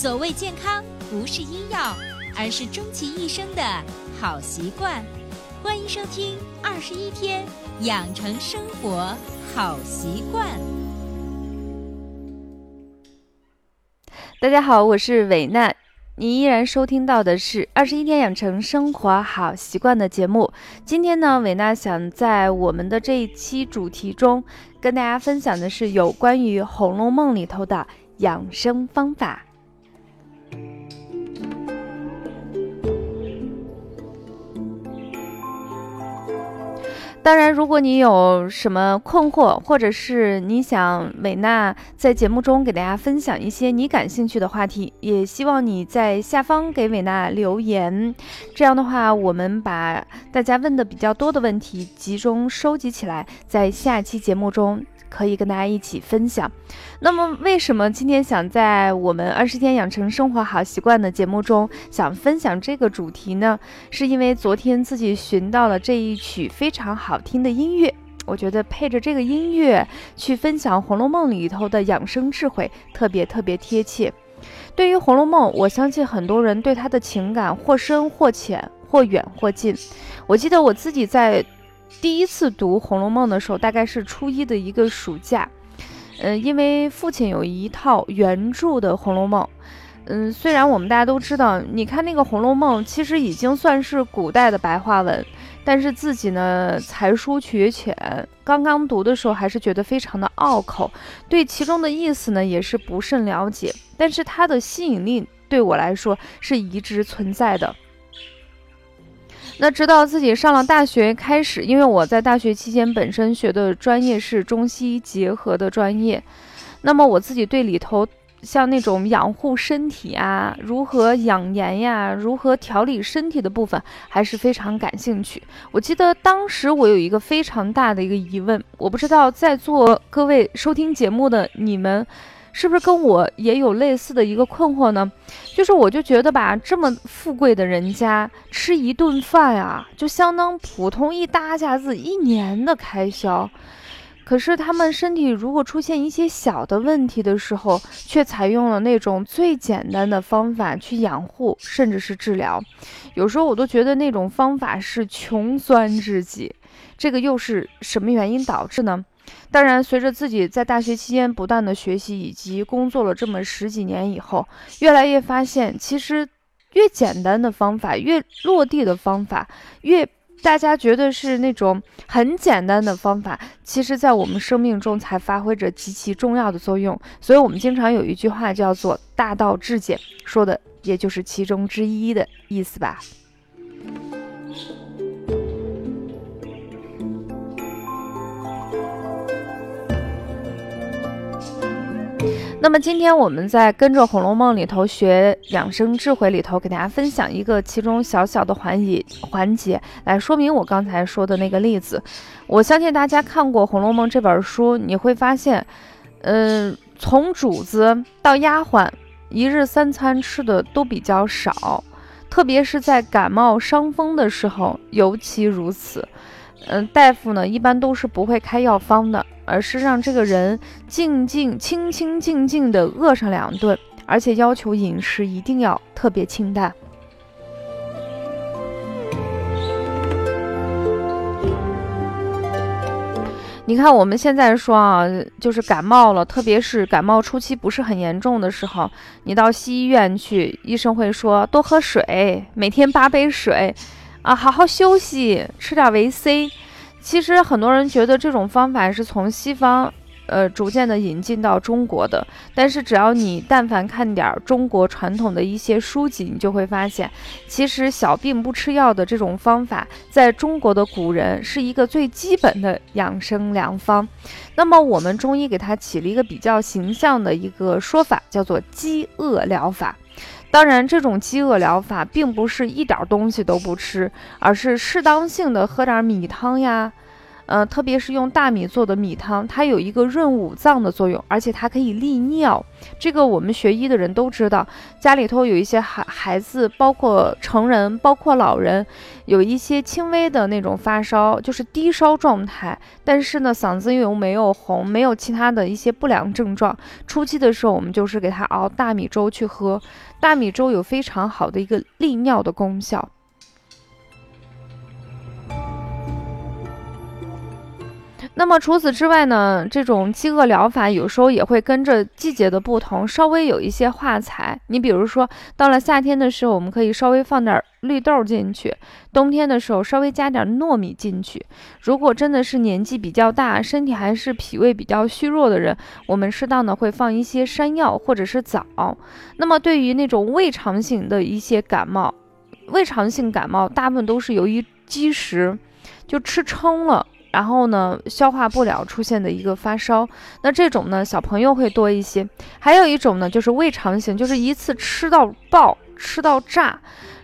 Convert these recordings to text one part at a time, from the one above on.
所谓健康，不是医药，而是终其一生的好习惯。欢迎收听《二十一天养成生活好习惯》。大家好，我是伟娜，你依然收听到的是《二十一天养成生活好习惯》的节目。今天呢，伟娜想在我们的这一期主题中，跟大家分享的是有关于《红楼梦》里头的养生方法。当然，如果你有什么困惑，或者是你想美娜在节目中给大家分享一些你感兴趣的话题，也希望你在下方给美娜留言。这样的话，我们把大家问的比较多的问题集中收集起来，在下期节目中。可以跟大家一起分享。那么，为什么今天想在我们二十天养成生活好习惯的节目中想分享这个主题呢？是因为昨天自己寻到了这一曲非常好听的音乐，我觉得配着这个音乐去分享《红楼梦》里头的养生智慧，特别特别贴切。对于《红楼梦》，我相信很多人对它的情感或深或浅，或远或近。我记得我自己在。第一次读《红楼梦》的时候，大概是初一的一个暑假，嗯，因为父亲有一套原著的《红楼梦》，嗯，虽然我们大家都知道，你看那个《红楼梦》，其实已经算是古代的白话文，但是自己呢才疏学浅，刚刚读的时候还是觉得非常的拗口，对其中的意思呢也是不甚了解，但是它的吸引力对我来说是一直存在的。那直到自己上了大学开始，因为我在大学期间本身学的专业是中西结合的专业，那么我自己对里头像那种养护身体啊，如何养颜呀，如何调理身体的部分还是非常感兴趣。我记得当时我有一个非常大的一个疑问，我不知道在座各位收听节目的你们。是不是跟我也有类似的一个困惑呢？就是我就觉得吧，这么富贵的人家吃一顿饭啊，就相当普通一大家子一年的开销。可是他们身体如果出现一些小的问题的时候，却采用了那种最简单的方法去养护，甚至是治疗。有时候我都觉得那种方法是穷酸至极。这个又是什么原因导致呢？当然，随着自己在大学期间不断的学习以及工作了这么十几年以后，越来越发现，其实越简单的方法，越落地的方法，越大家觉得是那种很简单的方法，其实在我们生命中才发挥着极其重要的作用。所以，我们经常有一句话叫做“大道至简”，说的也就是其中之一的意思吧。那么今天我们在跟着《红楼梦》里头学养生智慧里头，给大家分享一个其中小小的环节环节，来说明我刚才说的那个例子。我相信大家看过《红楼梦》这本书，你会发现，嗯，从主子到丫鬟，一日三餐吃的都比较少，特别是在感冒伤风的时候尤其如此。嗯，大夫呢一般都是不会开药方的。而是让这个人静静、清清静静地饿上两顿，而且要求饮食一定要特别清淡。你看，我们现在说啊，就是感冒了，特别是感冒初期不是很严重的时候，你到西医院去，医生会说多喝水，每天八杯水，啊，好好休息，吃点维 C。其实很多人觉得这种方法是从西方，呃，逐渐的引进到中国的。但是只要你但凡看点中国传统的一些书籍，你就会发现，其实小病不吃药的这种方法，在中国的古人是一个最基本的养生良方。那么我们中医给它起了一个比较形象的一个说法，叫做饥饿疗法。当然，这种饥饿疗法并不是一点东西都不吃，而是适当性的喝点米汤呀，呃，特别是用大米做的米汤，它有一个润五脏的作用，而且它可以利尿。这个我们学医的人都知道，家里头有一些孩孩子，包括成人，包括老人，有一些轻微的那种发烧，就是低烧状态，但是呢，嗓子又没有红，没有其他的一些不良症状。初期的时候，我们就是给他熬大米粥去喝，大米粥有非常好的一个利尿的功效。那么除此之外呢，这种饥饿疗法有时候也会跟着季节的不同，稍微有一些化裁。你比如说，到了夏天的时候，我们可以稍微放点绿豆进去；冬天的时候，稍微加点糯米进去。如果真的是年纪比较大，身体还是脾胃比较虚弱的人，我们适当的会放一些山药或者是枣。那么对于那种胃肠型的一些感冒，胃肠性感冒大部分都是由于积食，就吃撑了。然后呢，消化不了出现的一个发烧，那这种呢，小朋友会多一些。还有一种呢，就是胃肠型，就是一次吃到爆，吃到炸。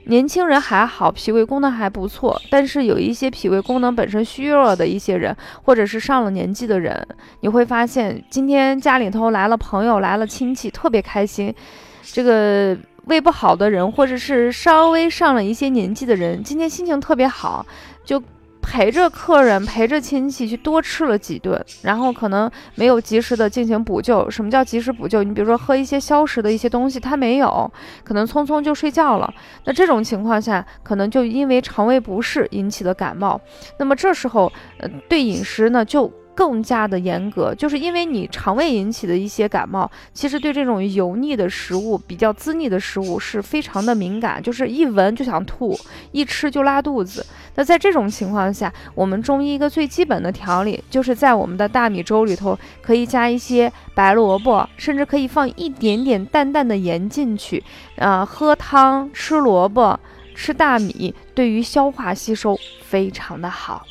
年轻人还好，脾胃功能还不错，但是有一些脾胃功能本身虚弱的一些人，或者是上了年纪的人，你会发现今天家里头来了朋友，来了亲戚，特别开心。这个胃不好的人，或者是稍微上了一些年纪的人，今天心情特别好，就。陪着客人，陪着亲戚去多吃了几顿，然后可能没有及时的进行补救。什么叫及时补救？你比如说喝一些消食的一些东西，他没有，可能匆匆就睡觉了。那这种情况下，可能就因为肠胃不适引起的感冒。那么这时候，呃，对饮食呢就。更加的严格，就是因为你肠胃引起的一些感冒，其实对这种油腻的食物、比较滋腻的食物是非常的敏感，就是一闻就想吐，一吃就拉肚子。那在这种情况下，我们中医一个最基本的调理，就是在我们的大米粥里头可以加一些白萝卜，甚至可以放一点点淡淡的盐进去，啊，喝汤吃萝卜吃大米，对于消化吸收非常的好。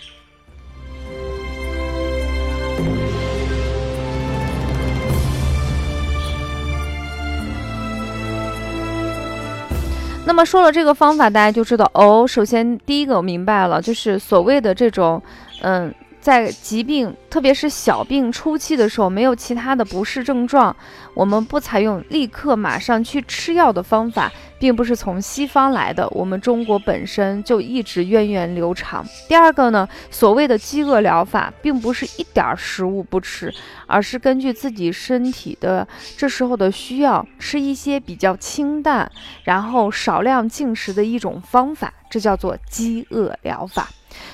那么说了这个方法，大家就知道哦。首先，第一个我明白了，就是所谓的这种，嗯。在疾病，特别是小病初期的时候，没有其他的不适症状，我们不采用立刻马上去吃药的方法，并不是从西方来的，我们中国本身就一直源远流长。第二个呢，所谓的饥饿疗法，并不是一点食物不吃，而是根据自己身体的这时候的需要，吃一些比较清淡，然后少量进食的一种方法，这叫做饥饿疗法。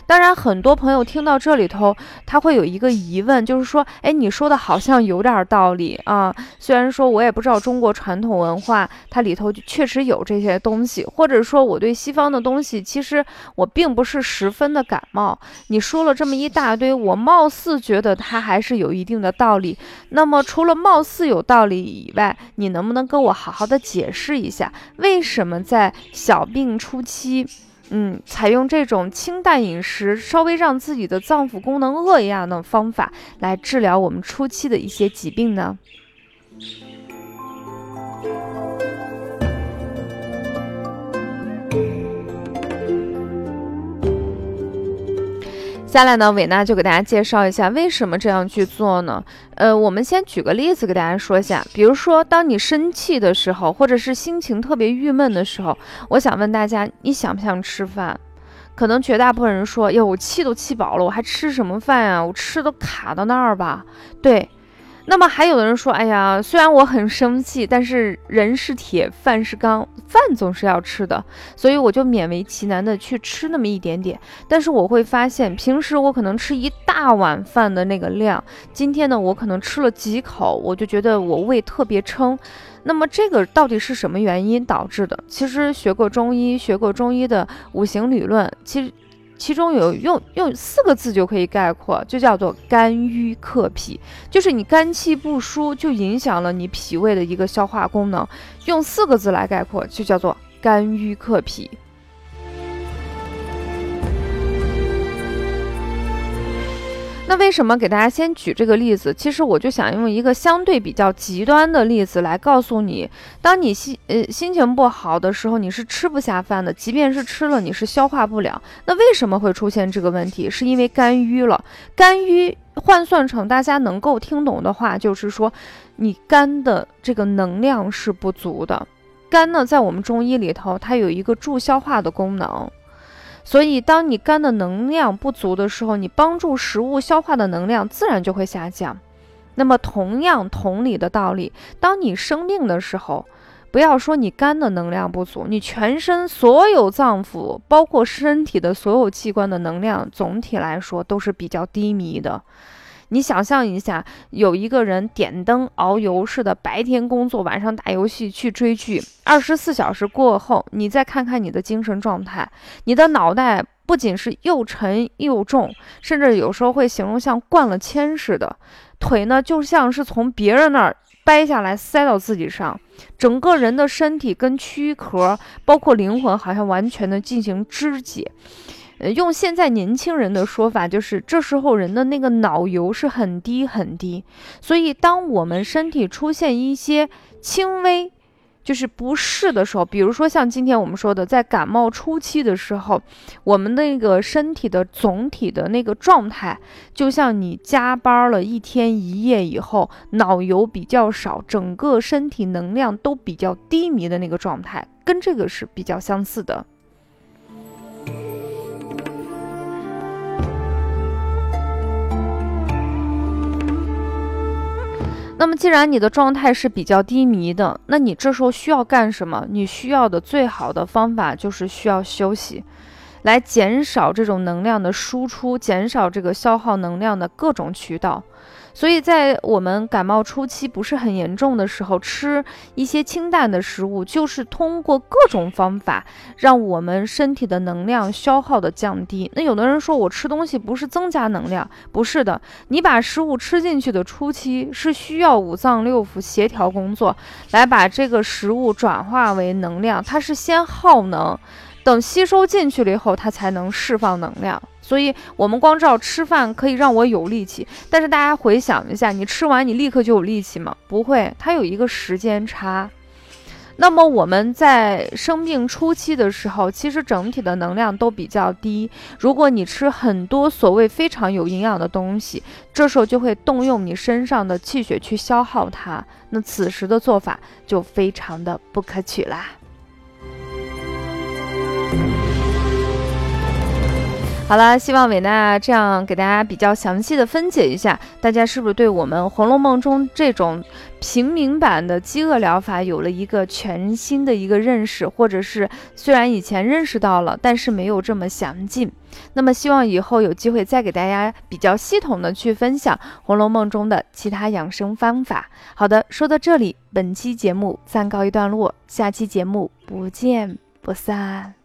当然，很多朋友听到这里头，他会有一个疑问，就是说，哎，你说的好像有点道理啊。虽然说我也不知道中国传统文化它里头确实有这些东西，或者说我对西方的东西，其实我并不是十分的感冒。你说了这么一大堆，我貌似觉得它还是有一定的道理。那么除了貌似有道理以外，你能不能跟我好好的解释一下，为什么在小病初期？嗯，采用这种清淡饮食，稍微让自己的脏腑功能饿一样的方法来治疗我们初期的一些疾病呢？下来呢，伟娜就给大家介绍一下为什么这样去做呢？呃，我们先举个例子给大家说一下，比如说，当你生气的时候，或者是心情特别郁闷的时候，我想问大家，你想不想吃饭？可能绝大部分人说，哟，我气都气饱了，我还吃什么饭呀？我吃都卡到那儿吧？对。那么还有的人说，哎呀，虽然我很生气，但是人是铁，饭是钢，饭总是要吃的，所以我就勉为其难的去吃那么一点点。但是我会发现，平时我可能吃一大碗饭的那个量，今天呢，我可能吃了几口，我就觉得我胃特别撑。那么这个到底是什么原因导致的？其实学过中医，学过中医的五行理论，其实。其中有用用四个字就可以概括，就叫做肝郁克脾，就是你肝气不舒，就影响了你脾胃的一个消化功能。用四个字来概括，就叫做肝郁克脾。那为什么给大家先举这个例子？其实我就想用一个相对比较极端的例子来告诉你，当你心呃心情不好的时候，你是吃不下饭的，即便是吃了，你是消化不了。那为什么会出现这个问题？是因为肝郁了。肝郁换算成大家能够听懂的话，就是说你肝的这个能量是不足的。肝呢，在我们中医里头，它有一个助消化的功能。所以，当你肝的能量不足的时候，你帮助食物消化的能量自然就会下降。那么，同样同理的道理，当你生病的时候，不要说你肝的能量不足，你全身所有脏腑，包括身体的所有器官的能量，总体来说都是比较低迷的。你想象一下，有一个人点灯熬油似的，白天工作，晚上打游戏去追剧，二十四小时过后，你再看看你的精神状态，你的脑袋不仅是又沉又重，甚至有时候会形容像灌了铅似的，腿呢就像是从别人那儿掰下来塞到自己上，整个人的身体跟躯壳，包括灵魂，好像完全的进行肢解。呃，用现在年轻人的说法，就是这时候人的那个脑油是很低很低，所以当我们身体出现一些轻微就是不适的时候，比如说像今天我们说的，在感冒初期的时候，我们那个身体的总体的那个状态，就像你加班了一天一夜以后，脑油比较少，整个身体能量都比较低迷的那个状态，跟这个是比较相似的。那么，既然你的状态是比较低迷的，那你这时候需要干什么？你需要的最好的方法就是需要休息，来减少这种能量的输出，减少这个消耗能量的各种渠道。所以在我们感冒初期不是很严重的时候，吃一些清淡的食物，就是通过各种方法让我们身体的能量消耗的降低。那有的人说我吃东西不是增加能量，不是的，你把食物吃进去的初期是需要五脏六腑协调工作，来把这个食物转化为能量，它是先耗能。等吸收进去了以后，它才能释放能量。所以，我们光知道吃饭可以让我有力气，但是大家回想一下，你吃完你立刻就有力气吗？不会，它有一个时间差。那么我们在生病初期的时候，其实整体的能量都比较低。如果你吃很多所谓非常有营养的东西，这时候就会动用你身上的气血去消耗它。那此时的做法就非常的不可取啦。好了，希望伟娜这样给大家比较详细的分解一下，大家是不是对我们《红楼梦》中这种平民版的饥饿疗法有了一个全新的一个认识？或者是虽然以前认识到了，但是没有这么详尽。那么希望以后有机会再给大家比较系统的去分享《红楼梦》中的其他养生方法。好的，说到这里，本期节目暂告一段落，下期节目不见不散。